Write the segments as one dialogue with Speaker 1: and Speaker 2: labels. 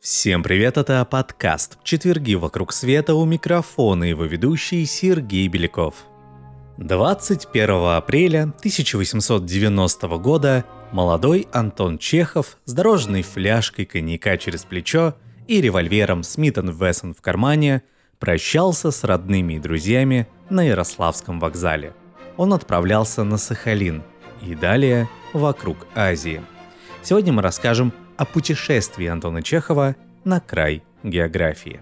Speaker 1: Всем привет, это подкаст «Четверги вокруг света» у микрофона его ведущий Сергей Беляков. 21 апреля 1890 года молодой Антон Чехов с дорожной фляжкой коньяка через плечо и револьвером Смит Вессон в кармане прощался с родными и друзьями на Ярославском вокзале. Он отправлялся на Сахалин и далее вокруг Азии. Сегодня мы расскажем о путешествии Антона Чехова на край географии.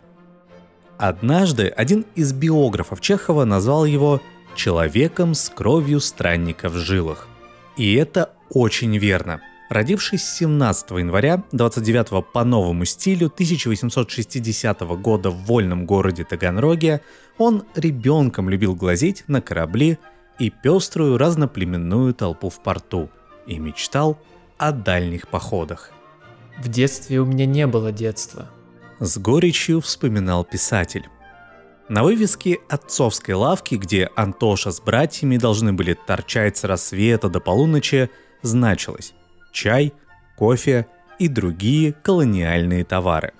Speaker 1: Однажды один из биографов Чехова назвал его «человеком с кровью странника в жилах». И это очень верно. Родившись 17 января 29 по новому стилю 1860 года в вольном городе Таганроге, он ребенком любил глазеть на корабли и пеструю разноплеменную толпу в порту и мечтал о дальних походах.
Speaker 2: В детстве у меня не было детства.
Speaker 1: С горечью вспоминал писатель. На вывеске отцовской лавки, где Антоша с братьями должны были торчать с рассвета до полуночи, значилось чай, кофе и другие колониальные товары.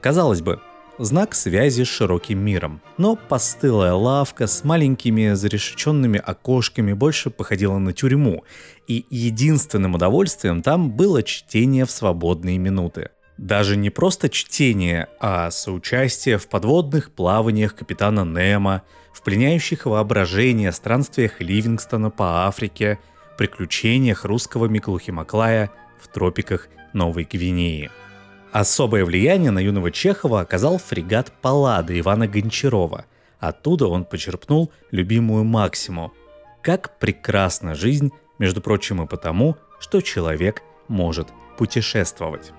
Speaker 1: Казалось бы, знак связи с широким миром. Но постылая лавка с маленькими зарешеченными окошками больше походила на тюрьму, и единственным удовольствием там было чтение в свободные минуты. Даже не просто чтение, а соучастие в подводных плаваниях капитана Немо, в пленяющих воображение странствиях Ливингстона по Африке, приключениях русского Миклухи Маклая в тропиках Новой Гвинеи – Особое влияние на юного Чехова оказал фрегат Паллада Ивана Гончарова. Оттуда он почерпнул любимую максиму. Как прекрасна жизнь, между прочим, и потому, что человек может путешествовать.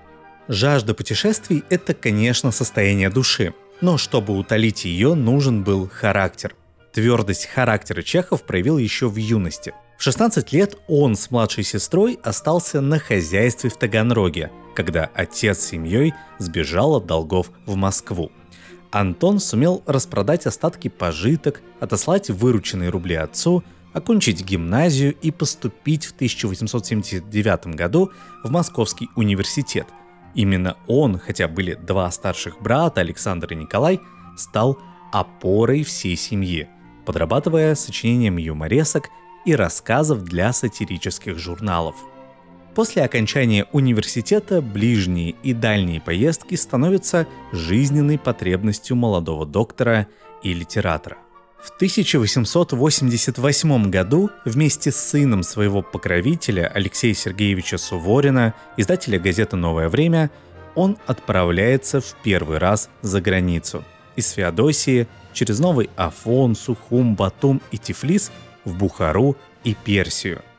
Speaker 1: Жажда путешествий – это, конечно, состояние души, но чтобы утолить ее, нужен был характер. Твердость характера Чехов проявил еще в юности. В 16 лет он с младшей сестрой остался на хозяйстве в Таганроге – когда отец с семьей сбежал от долгов в Москву. Антон сумел распродать остатки пожиток, отослать вырученные рубли отцу, окончить гимназию и поступить в 1879 году в Московский университет. Именно он, хотя были два старших брата, Александр и Николай, стал опорой всей семьи, подрабатывая сочинением юморесок и рассказов для сатирических журналов – После окончания университета ближние и дальние поездки становятся жизненной потребностью молодого доктора и литератора. В 1888 году вместе с сыном своего покровителя Алексея Сергеевича Суворина, издателя газеты «Новое время», он отправляется в первый раз за границу. Из Феодосии через Новый Афон, Сухум, Батум и Тифлис в Бухару и Персию –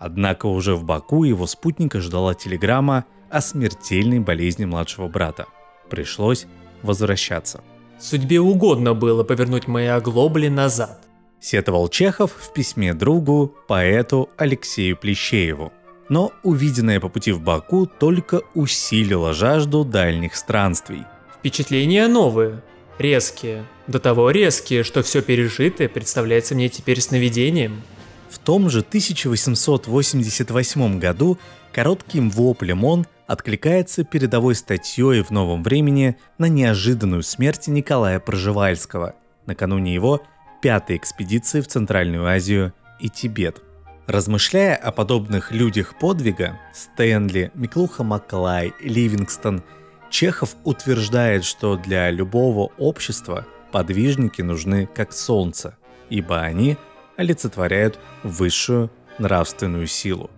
Speaker 1: Однако уже в Баку его спутника ждала телеграмма о смертельной болезни младшего брата. Пришлось возвращаться.
Speaker 2: Судьбе угодно было повернуть мои оглобли назад.
Speaker 1: Сетовал Чехов в письме другу, поэту Алексею Плещееву. Но увиденное по пути в Баку только усилило жажду дальних странствий.
Speaker 2: Впечатления новые, резкие. До того резкие, что все пережитое представляется мне теперь сновидением.
Speaker 1: В том же 1888 году коротким воплем он откликается передовой статьей в «Новом времени» на неожиданную смерть Николая Проживальского, накануне его пятой экспедиции в Центральную Азию и Тибет. Размышляя о подобных людях подвига, Стэнли, Миклуха Маклай, Ливингстон, Чехов утверждает, что для любого общества подвижники нужны как солнце, ибо они – олицетворяют высшую нравственную силу.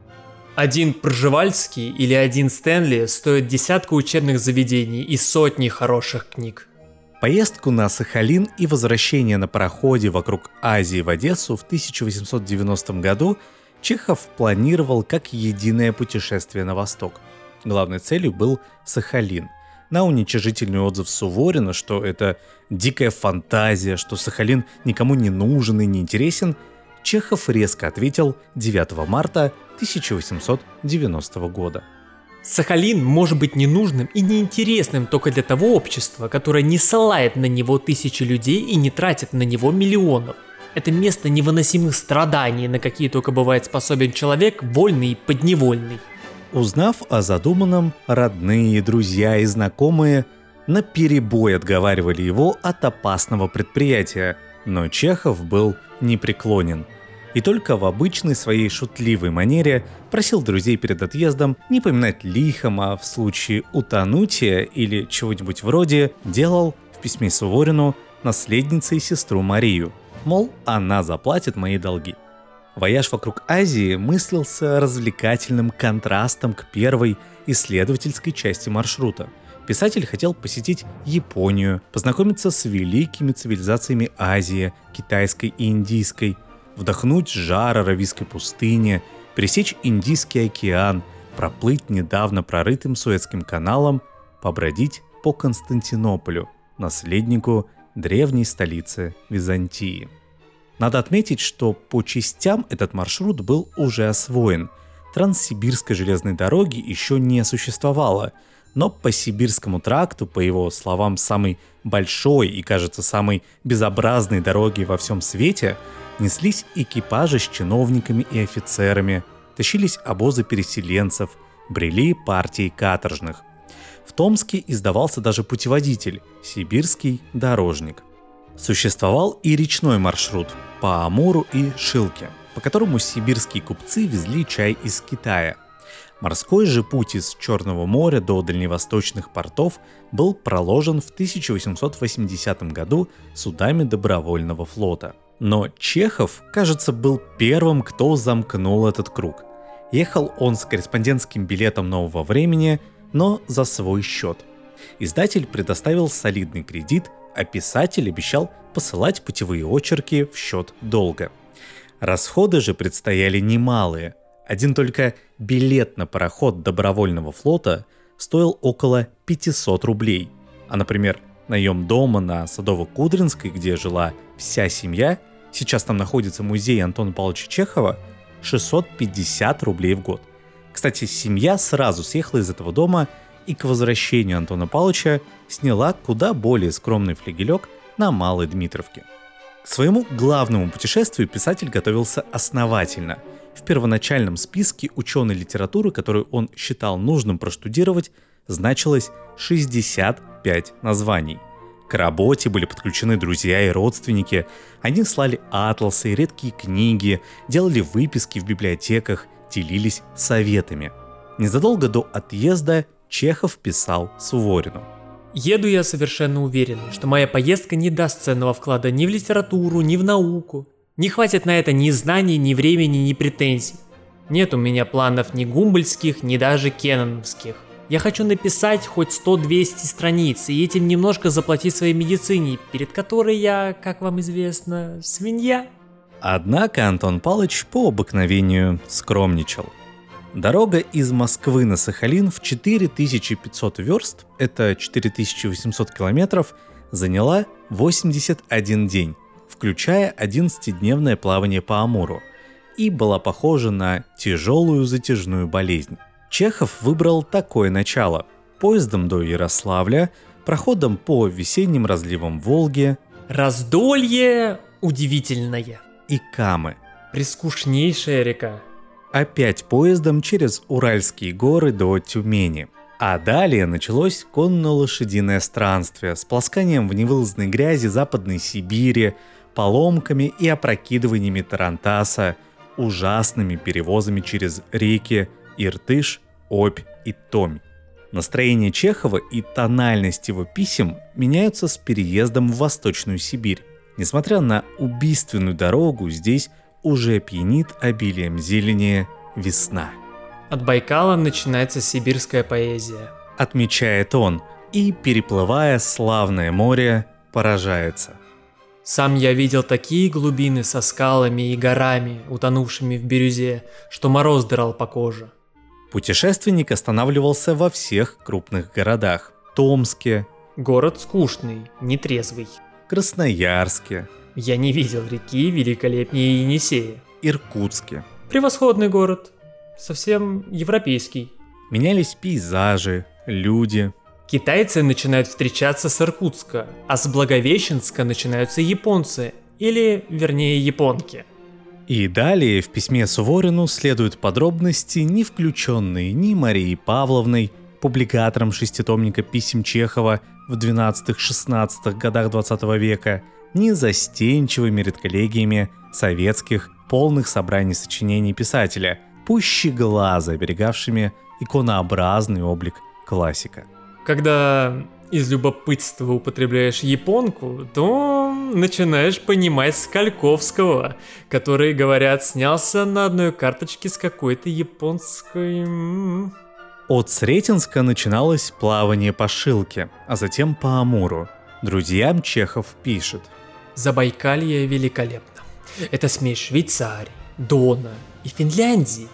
Speaker 2: Один Пржевальский или один Стэнли стоят десятку учебных заведений и сотни хороших книг.
Speaker 1: Поездку на Сахалин и возвращение на пароходе вокруг Азии в Одессу в 1890 году Чехов планировал как единое путешествие на восток. Главной целью был Сахалин – на уничижительный отзыв Суворина, что это дикая фантазия, что Сахалин никому не нужен и не интересен, Чехов резко ответил 9 марта 1890 года.
Speaker 2: Сахалин может быть ненужным и неинтересным только для того общества, которое не ссылает на него тысячи людей и не тратит на него миллионов. Это место невыносимых страданий, на какие только бывает способен человек, вольный и подневольный.
Speaker 1: Узнав о задуманном, родные, друзья и знакомые наперебой отговаривали его от опасного предприятия, но Чехов был непреклонен – и только в обычной своей шутливой манере просил друзей перед отъездом не поминать лихом, а в случае утонутия или чего-нибудь вроде делал в письме Суворину наследницей сестру Марию, мол, она заплатит мои долги. Вояж вокруг Азии мыслился развлекательным контрастом к первой исследовательской части маршрута. Писатель хотел посетить Японию, познакомиться с великими цивилизациями Азии, китайской и индийской – вдохнуть жар Аравийской пустыни, пересечь Индийский океан, проплыть недавно прорытым Суэцким каналом, побродить по Константинополю, наследнику древней столицы Византии. Надо отметить, что по частям этот маршрут был уже освоен. Транссибирской железной дороги еще не существовало, но по Сибирскому тракту, по его словам, самой большой и, кажется, самой безобразной дороги во всем свете – неслись экипажи с чиновниками и офицерами, тащились обозы переселенцев, брели партии каторжных. В Томске издавался даже путеводитель «Сибирский дорожник». Существовал и речной маршрут по Амуру и Шилке, по которому сибирские купцы везли чай из Китая. Морской же путь из Черного моря до дальневосточных портов был проложен в 1880 году судами добровольного флота – но Чехов, кажется, был первым, кто замкнул этот круг. Ехал он с корреспондентским билетом нового времени, но за свой счет. Издатель предоставил солидный кредит, а писатель обещал посылать путевые очерки в счет долга. Расходы же предстояли немалые. Один только билет на пароход добровольного флота стоил около 500 рублей. А, например, наем дома на Садово-Кудринской, где жила вся семья – сейчас там находится музей Антона Павловича Чехова, 650 рублей в год. Кстати, семья сразу съехала из этого дома и к возвращению Антона Павловича сняла куда более скромный флигелек на Малой Дмитровке. К своему главному путешествию писатель готовился основательно. В первоначальном списке ученой литературы, которую он считал нужным проштудировать, значилось 65 названий – к работе были подключены друзья и родственники. Они слали атласы и редкие книги, делали выписки в библиотеках, делились советами. Незадолго до отъезда Чехов писал Суворину.
Speaker 2: Еду я совершенно уверен, что моя поездка не даст ценного вклада ни в литературу, ни в науку. Не хватит на это ни знаний, ни времени, ни претензий. Нет у меня планов ни гумбольских, ни даже кеноновских. Я хочу написать хоть 100-200 страниц и этим немножко заплатить своей медицине, перед которой я, как вам известно, свинья.
Speaker 1: Однако Антон Палыч по обыкновению скромничал. Дорога из Москвы на Сахалин в 4500 верст, это 4800 километров, заняла 81 день, включая 11-дневное плавание по Амуру, и была похожа на тяжелую затяжную болезнь. Чехов выбрал такое начало. Поездом до Ярославля, проходом по весенним разливам Волги.
Speaker 2: Раздолье удивительное.
Speaker 1: И Камы.
Speaker 2: Прискучнейшая река.
Speaker 1: Опять поездом через Уральские горы до Тюмени. А далее началось конно-лошадиное странствие с пласканием в невылазной грязи Западной Сибири, поломками и опрокидываниями Тарантаса, ужасными перевозами через реки Иртыш, Обь и Томь. Настроение Чехова и тональность его писем меняются с переездом в Восточную Сибирь. Несмотря на убийственную дорогу, здесь уже пьянит обилием зелени весна.
Speaker 2: От Байкала начинается сибирская поэзия.
Speaker 1: Отмечает он, и, переплывая славное море, поражается.
Speaker 2: Сам я видел такие глубины со скалами и горами, утонувшими в бирюзе, что мороз драл по коже.
Speaker 1: Путешественник останавливался во всех крупных городах. Томске.
Speaker 2: Город скучный, нетрезвый.
Speaker 1: Красноярске.
Speaker 2: Я не видел реки великолепнее Енисея.
Speaker 1: Иркутске.
Speaker 2: Превосходный город. Совсем европейский.
Speaker 1: Менялись пейзажи, люди.
Speaker 2: Китайцы начинают встречаться с Иркутска, а с Благовещенска начинаются японцы, или, вернее, японки.
Speaker 1: И далее в письме Суворину следуют подробности, не включенные ни Марией Павловной, публикатором шеститомника писем Чехова в 12-16 годах 20 века, ни застенчивыми редколлегиями советских полных собраний сочинений писателя, пуще глаза оберегавшими иконообразный облик классика.
Speaker 2: Когда из любопытства употребляешь японку, то начинаешь понимать Скальковского, который, говорят, снялся на одной карточке с какой-то японской...
Speaker 1: От Сретенска начиналось плавание по Шилке, а затем по Амуру. Друзьям Чехов пишет.
Speaker 2: Забайкалье великолепно. Это смесь Швейцарии, Дона и Финляндии.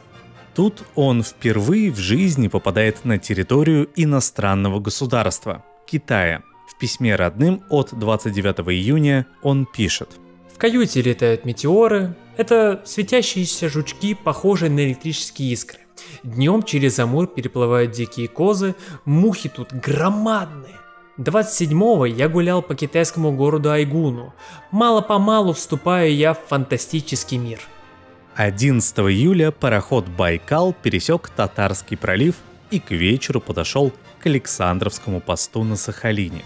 Speaker 1: Тут он впервые в жизни попадает на территорию иностранного государства – Китая. В письме родным от 29 июня он пишет.
Speaker 2: В каюте летают метеоры. Это светящиеся жучки, похожие на электрические искры. Днем через Амур переплывают дикие козы, мухи тут громадные. 27-го я гулял по китайскому городу Айгуну. Мало-помалу вступаю я в фантастический мир –
Speaker 1: 11 июля пароход «Байкал» пересек Татарский пролив и к вечеру подошел к Александровскому посту на Сахалине.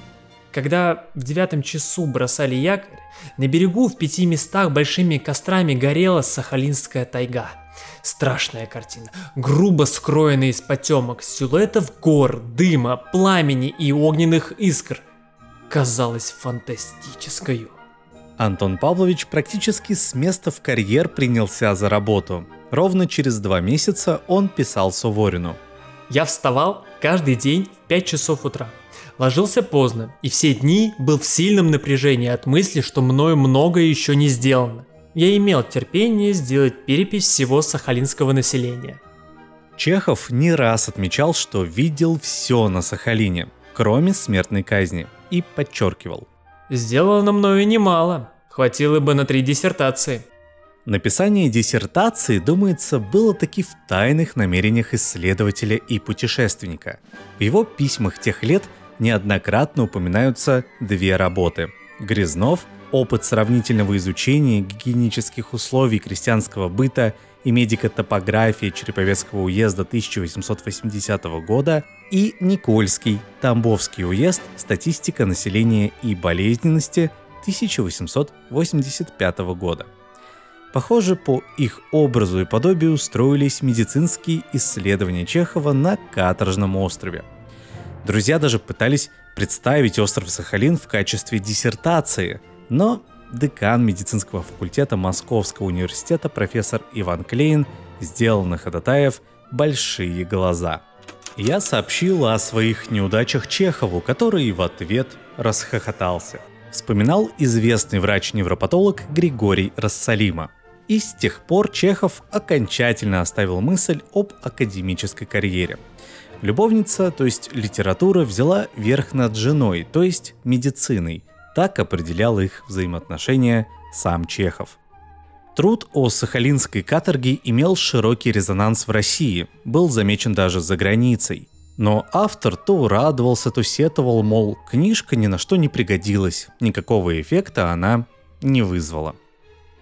Speaker 2: Когда в девятом часу бросали якорь, на берегу в пяти местах большими кострами горела Сахалинская тайга. Страшная картина, грубо скроенная из потемок, силуэтов гор, дыма, пламени и огненных искр. Казалось фантастической.
Speaker 1: Антон Павлович практически с места в карьер принялся за работу. Ровно через два месяца он писал Суворину.
Speaker 2: «Я вставал каждый день в 5 часов утра. Ложился поздно, и все дни был в сильном напряжении от мысли, что мною многое еще не сделано. Я имел терпение сделать перепись всего сахалинского населения.
Speaker 1: Чехов не раз отмечал, что видел все на Сахалине, кроме смертной казни, и подчеркивал.
Speaker 2: Сделано мною немало, Хватило бы на три диссертации.
Speaker 1: Написание диссертации, думается, было таки в тайных намерениях исследователя и путешественника. В его письмах тех лет неоднократно упоминаются две работы. Грязнов «Опыт сравнительного изучения гигиенических условий крестьянского быта и медико-топографии Череповецкого уезда 1880 года» и Никольский «Тамбовский уезд. Статистика населения и болезненности 1885 года. Похоже, по их образу и подобию строились медицинские исследования Чехова на каторжном острове. Друзья даже пытались представить остров Сахалин в качестве диссертации, но декан медицинского факультета Московского университета профессор Иван Клейн сделал на Ходатаев большие глаза. Я сообщил о своих неудачах Чехову, который в ответ расхохотался – вспоминал известный врач-невропатолог Григорий Рассалима. И с тех пор Чехов окончательно оставил мысль об академической карьере. Любовница, то есть литература, взяла верх над женой, то есть медициной. Так определял их взаимоотношения сам Чехов. Труд о сахалинской каторге имел широкий резонанс в России, был замечен даже за границей. Но автор то радовался, то сетовал, мол, книжка ни на что не пригодилась, никакого эффекта она не вызвала.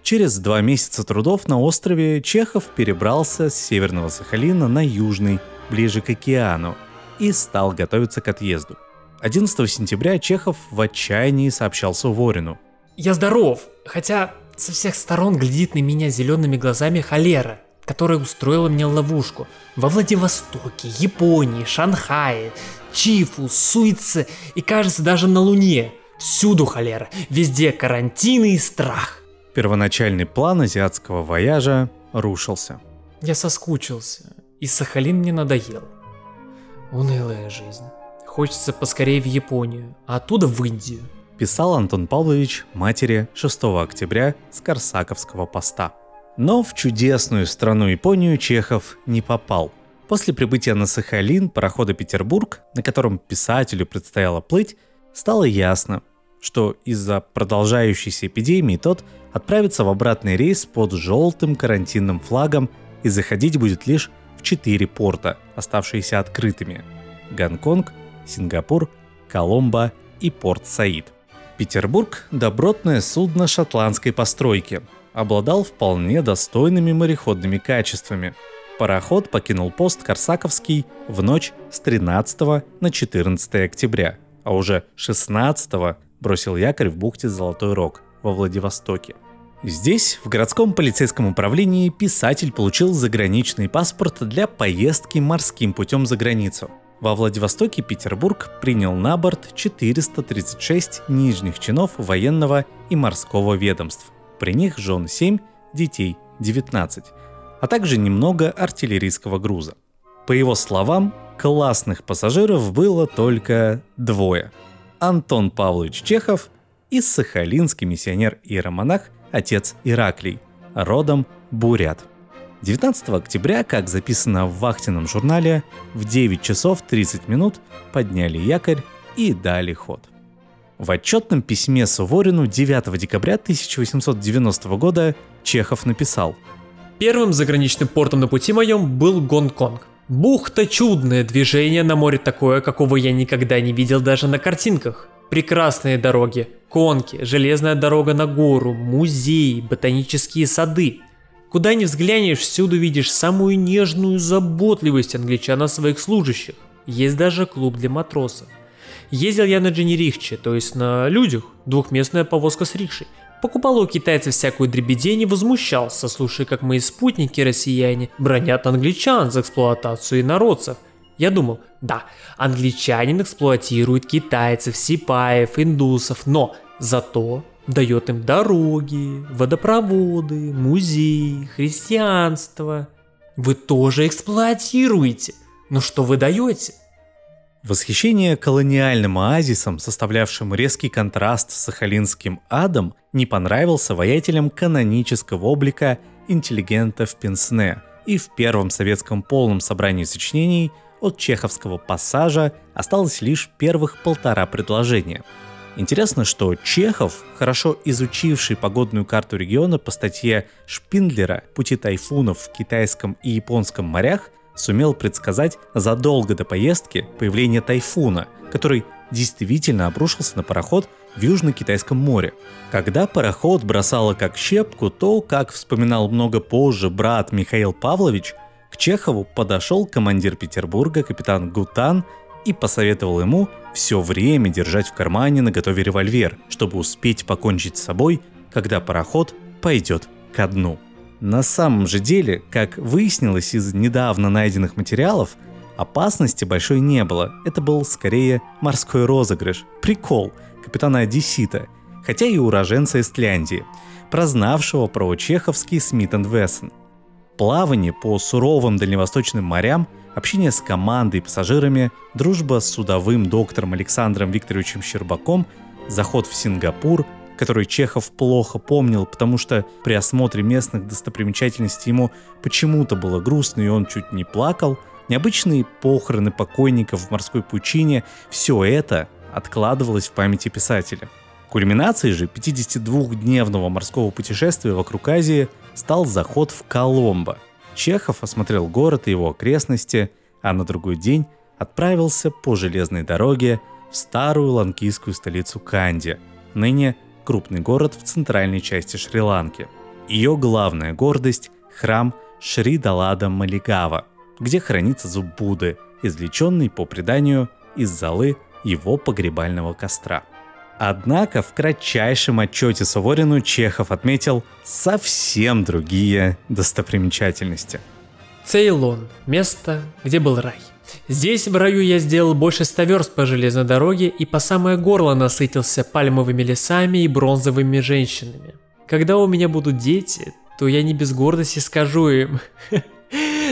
Speaker 1: Через два месяца трудов на острове Чехов перебрался с северного Сахалина на южный, ближе к океану, и стал готовиться к отъезду. 11 сентября Чехов в отчаянии сообщал Суворину.
Speaker 2: «Я здоров, хотя со всех сторон глядит на меня зелеными глазами холера которая устроила мне ловушку. Во Владивостоке, Японии, Шанхае, Чифу, Суице и, кажется, даже на Луне. Всюду холера, везде карантины и страх.
Speaker 1: Первоначальный план азиатского вояжа рушился.
Speaker 2: Я соскучился, и Сахалин мне надоел. Унылая жизнь. Хочется поскорее в Японию, а оттуда в Индию.
Speaker 1: Писал Антон Павлович матери 6 октября с Корсаковского поста. Но в чудесную страну Японию Чехов не попал. После прибытия на Сахалин парохода «Петербург», на котором писателю предстояло плыть, стало ясно, что из-за продолжающейся эпидемии тот отправится в обратный рейс под желтым карантинным флагом и заходить будет лишь в четыре порта, оставшиеся открытыми – Гонконг, Сингапур, Коломбо и порт Саид. Петербург – добротное судно шотландской постройки, обладал вполне достойными мореходными качествами. Пароход покинул пост Корсаковский в ночь с 13 на 14 октября, а уже 16 бросил якорь в бухте Золотой Рог во Владивостоке. Здесь, в городском полицейском управлении, писатель получил заграничный паспорт для поездки морским путем за границу. Во Владивостоке Петербург принял на борт 436 нижних чинов военного и морского ведомств. При них жен 7, детей 19, а также немного артиллерийского груза. По его словам, классных пассажиров было только двое. Антон Павлович Чехов и сахалинский миссионер-иеромонах отец Ираклий, родом бурят. 19 октября, как записано в вахтенном журнале, в 9 часов 30 минут подняли якорь и дали ход. В отчетном письме Суворину 9 декабря 1890 года Чехов написал
Speaker 2: Первым заграничным портом на пути моем был Гонконг. Бухта чудное, движение на море такое, какого я никогда не видел даже на картинках. Прекрасные дороги, конки, железная дорога на гору, музей, ботанические сады. Куда ни взглянешь, всюду видишь самую нежную заботливость англичан о своих служащих. Есть даже клуб для матросов. Ездил я на дженерихче, то есть на людях, двухместная повозка с рикшей. Покупал у китайцев всякую дребедень и возмущался, слушая, как мои спутники россияне бронят англичан за эксплуатацию инородцев – я думал, да, англичанин эксплуатирует китайцев, сипаев, индусов, но зато дает им дороги, водопроводы, музеи, христианство. Вы тоже эксплуатируете. Но что вы даете?
Speaker 1: Восхищение колониальным оазисом, составлявшим резкий контраст с сахалинским адом, не понравился воятелям канонического облика интеллигента в Пенсне, и в первом советском полном собрании сочинений от чеховского пассажа осталось лишь первых полтора предложения. Интересно, что Чехов, хорошо изучивший погодную карту региона по статье Шпиндлера «Пути тайфунов в китайском и японском морях», сумел предсказать задолго до поездки появление тайфуна, который действительно обрушился на пароход в Южно-Китайском море. Когда пароход бросало как щепку, то, как вспоминал много позже брат Михаил Павлович, к Чехову подошел командир Петербурга, капитан Гутан, и посоветовал ему все время держать в кармане на готове револьвер, чтобы успеть покончить с собой, когда пароход пойдет ко дну. На самом же деле, как выяснилось из недавно найденных материалов, опасности большой не было. Это был скорее морской розыгрыш, прикол капитана Одессита, хотя и уроженца Эстляндии, прознавшего про чеховский Смит Вессон. Плавание по суровым дальневосточным морям, общение с командой и пассажирами, дружба с судовым доктором Александром Викторовичем Щербаком, заход в Сингапур, который Чехов плохо помнил, потому что при осмотре местных достопримечательностей ему почему-то было грустно и он чуть не плакал, необычные похороны покойников в морской пучине – все это откладывалось в памяти писателя. Кульминацией же 52-дневного морского путешествия вокруг Азии – стал заход в Коломбо. Чехов осмотрел город и его окрестности, а на другой день отправился по железной дороге в старую ланкийскую столицу Канди, ныне крупный город в центральной части Шри-Ланки. Ее главная гордость – храм Шри Далада Малигава, где хранится зуб Будды, извлеченный по преданию из золы его погребального костра – Однако в кратчайшем отчете Суворину Чехов отметил совсем другие достопримечательности.
Speaker 2: Цейлон – место, где был рай. Здесь в раю я сделал больше ста верст по железной дороге и по самое горло насытился пальмовыми лесами и бронзовыми женщинами. Когда у меня будут дети, то я не без гордости скажу им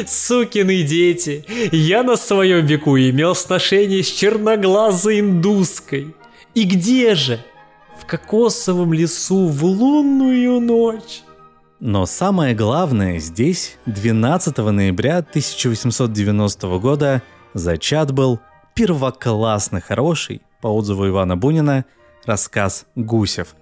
Speaker 2: Сукины дети, я на своем веку имел сношение с черноглазой индуской. И где же? В кокосовом лесу в лунную ночь.
Speaker 1: Но самое главное здесь 12 ноября 1890 года зачат был первоклассно хороший, по отзыву Ивана Бунина, рассказ «Гусев»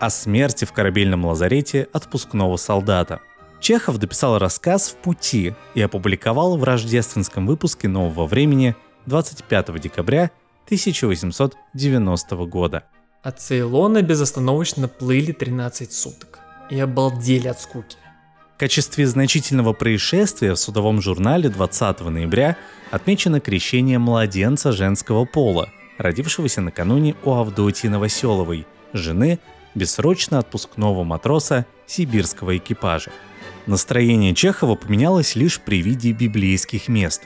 Speaker 1: о смерти в корабельном лазарете отпускного солдата. Чехов дописал рассказ «В пути» и опубликовал в рождественском выпуске «Нового времени» 25 декабря 1890 года.
Speaker 2: От Цейлона безостановочно плыли 13 суток. И обалдели от скуки.
Speaker 1: В качестве значительного происшествия в судовом журнале 20 ноября отмечено крещение младенца женского пола, родившегося накануне у Авдотьи Новоселовой, жены бессрочно отпускного матроса сибирского экипажа. Настроение Чехова поменялось лишь при виде библейских мест.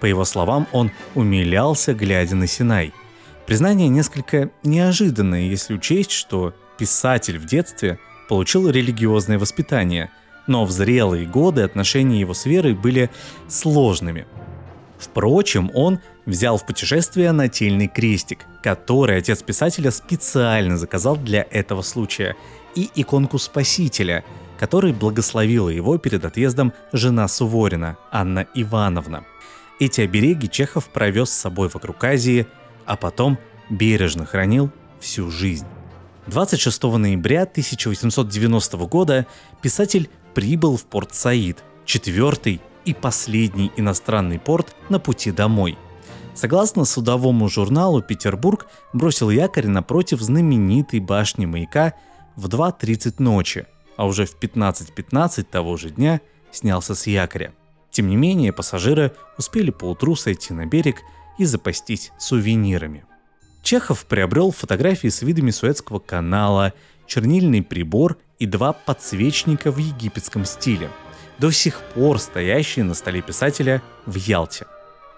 Speaker 1: По его словам, он умилялся, глядя на Синай. Признание несколько неожиданное, если учесть, что писатель в детстве получил религиозное воспитание, но в зрелые годы отношения его с верой были сложными. Впрочем, он взял в путешествие нательный крестик, который отец писателя специально заказал для этого случая, и иконку Спасителя, который благословила его перед отъездом жена Суворина, Анна Ивановна. Эти обереги Чехов провез с собой вокруг Азии, а потом бережно хранил всю жизнь. 26 ноября 1890 года писатель прибыл в порт Саид, четвертый и последний иностранный порт на пути домой. Согласно судовому журналу, Петербург бросил якорь напротив знаменитой башни маяка в 2.30 ночи, а уже в 15.15 .15 того же дня снялся с якоря. Тем не менее, пассажиры успели поутру сойти на берег и запастись сувенирами. Чехов приобрел фотографии с видами Суэцкого канала, чернильный прибор и два подсвечника в египетском стиле, до сих пор стоящие на столе писателя в Ялте.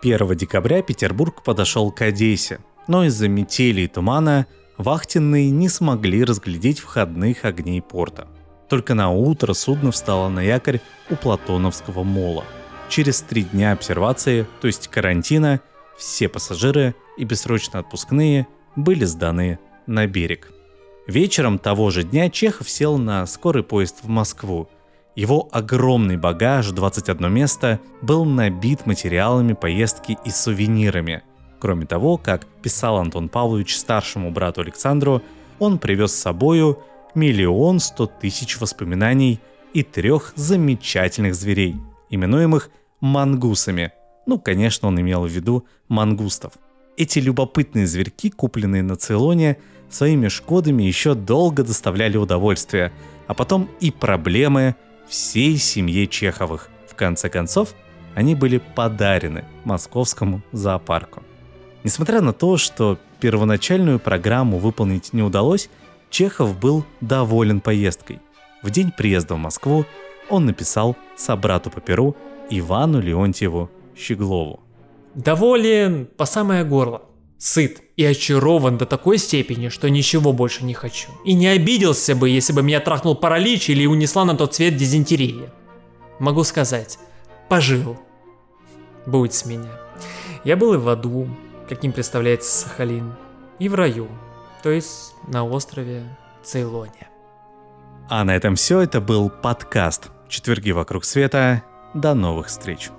Speaker 1: 1 декабря Петербург подошел к Одессе, но из-за метели и тумана вахтенные не смогли разглядеть входных огней порта. Только на утро судно встало на якорь у Платоновского мола. Через три дня обсервации, то есть карантина, все пассажиры и бессрочно отпускные были сданы на берег. Вечером того же дня Чехов сел на скорый поезд в Москву. Его огромный багаж, 21 место, был набит материалами поездки и сувенирами. Кроме того, как писал Антон Павлович старшему брату Александру, он привез с собою миллион сто тысяч воспоминаний и трех замечательных зверей, именуемых мангусами. Ну, конечно, он имел в виду мангустов – эти любопытные зверьки, купленные на Цейлоне, своими шкодами еще долго доставляли удовольствие, а потом и проблемы всей семье Чеховых. В конце концов, они были подарены московскому зоопарку. Несмотря на то, что первоначальную программу выполнить не удалось, Чехов был доволен поездкой. В день приезда в Москву он написал собрату по перу Ивану Леонтьеву Щеглову.
Speaker 2: Доволен по самое горло. Сыт и очарован до такой степени, что ничего больше не хочу. И не обиделся бы, если бы меня трахнул паралич или унесла на тот свет дизентерия. Могу сказать, пожил. Будь с меня. Я был и в аду, каким представляется Сахалин, и в раю, то есть на острове Цейлоне.
Speaker 1: А на этом все. Это был подкаст «Четверги вокруг света». До новых встреч.